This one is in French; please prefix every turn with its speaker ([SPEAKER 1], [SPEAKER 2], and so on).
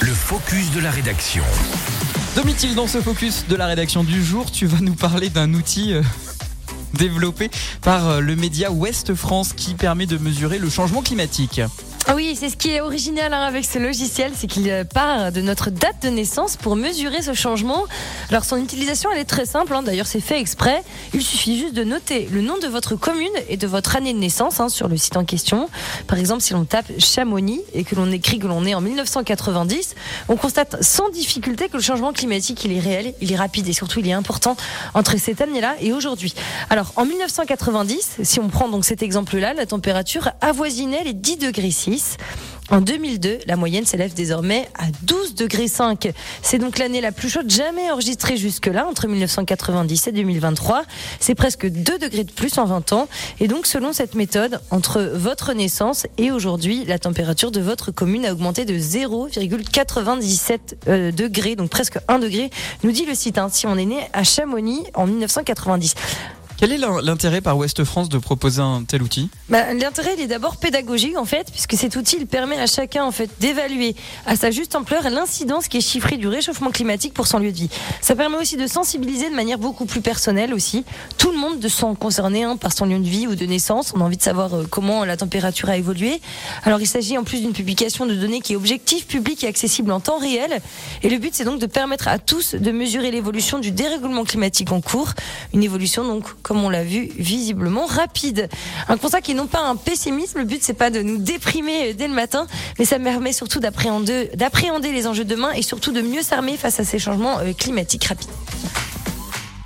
[SPEAKER 1] Le focus de la rédaction.
[SPEAKER 2] Domitil, dans ce focus de la rédaction du jour, tu vas nous parler d'un outil euh, développé par euh, le média Ouest France qui permet de mesurer le changement climatique.
[SPEAKER 3] Ah oui, c'est ce qui est original hein, avec ce logiciel, c'est qu'il euh, part de notre date de naissance pour mesurer ce changement. Alors son utilisation, elle est très simple, hein. d'ailleurs c'est fait exprès. Il suffit juste de noter le nom de votre commune et de votre année de naissance hein, sur le site en question. Par exemple, si l'on tape Chamonix et que l'on écrit que l'on est en 1990, on constate sans difficulté que le changement climatique, il est réel, il est rapide et surtout il est important entre cette année-là et aujourd'hui. Alors en 1990, si on prend donc cet exemple-là, la température avoisinait les 10 degrés 6. En 2002, la moyenne s'élève désormais à 12 degrés 5. C'est donc l'année la plus chaude jamais enregistrée jusque-là, entre 1990 et 2023. C'est presque 2 degrés de plus en 20 ans. Et donc, selon cette méthode, entre votre naissance et aujourd'hui, la température de votre commune a augmenté de 0,97 euh, degrés, donc presque 1 degré, nous dit le site. Hein, si on est né à Chamonix en 1990.
[SPEAKER 2] Quel est l'intérêt par Ouest France de proposer un tel outil?
[SPEAKER 3] Bah, L'intérêt il est d'abord pédagogique en fait, puisque cet outil il permet à chacun d'évaluer à sa juste ampleur l'incidence qui est chiffrée du réchauffement climatique pour son lieu de vie. Ça permet aussi de sensibiliser de manière beaucoup plus personnelle aussi tout le monde de s'en concerner hein, par son lieu de vie ou de naissance. On a envie de savoir euh, comment la température a évolué. Alors il s'agit en plus d'une publication de données qui est objective, publique et accessible en temps réel. Et le but c'est donc de permettre à tous de mesurer l'évolution du dérèglement climatique en cours, une évolution donc comme on l'a vu, visiblement rapide. Un constat qui n'est pas un pessimisme, le but c'est pas de nous déprimer dès le matin, mais ça permet surtout d'appréhender, d'appréhender les enjeux de demain et surtout de mieux s'armer face à ces changements euh, climatiques rapides.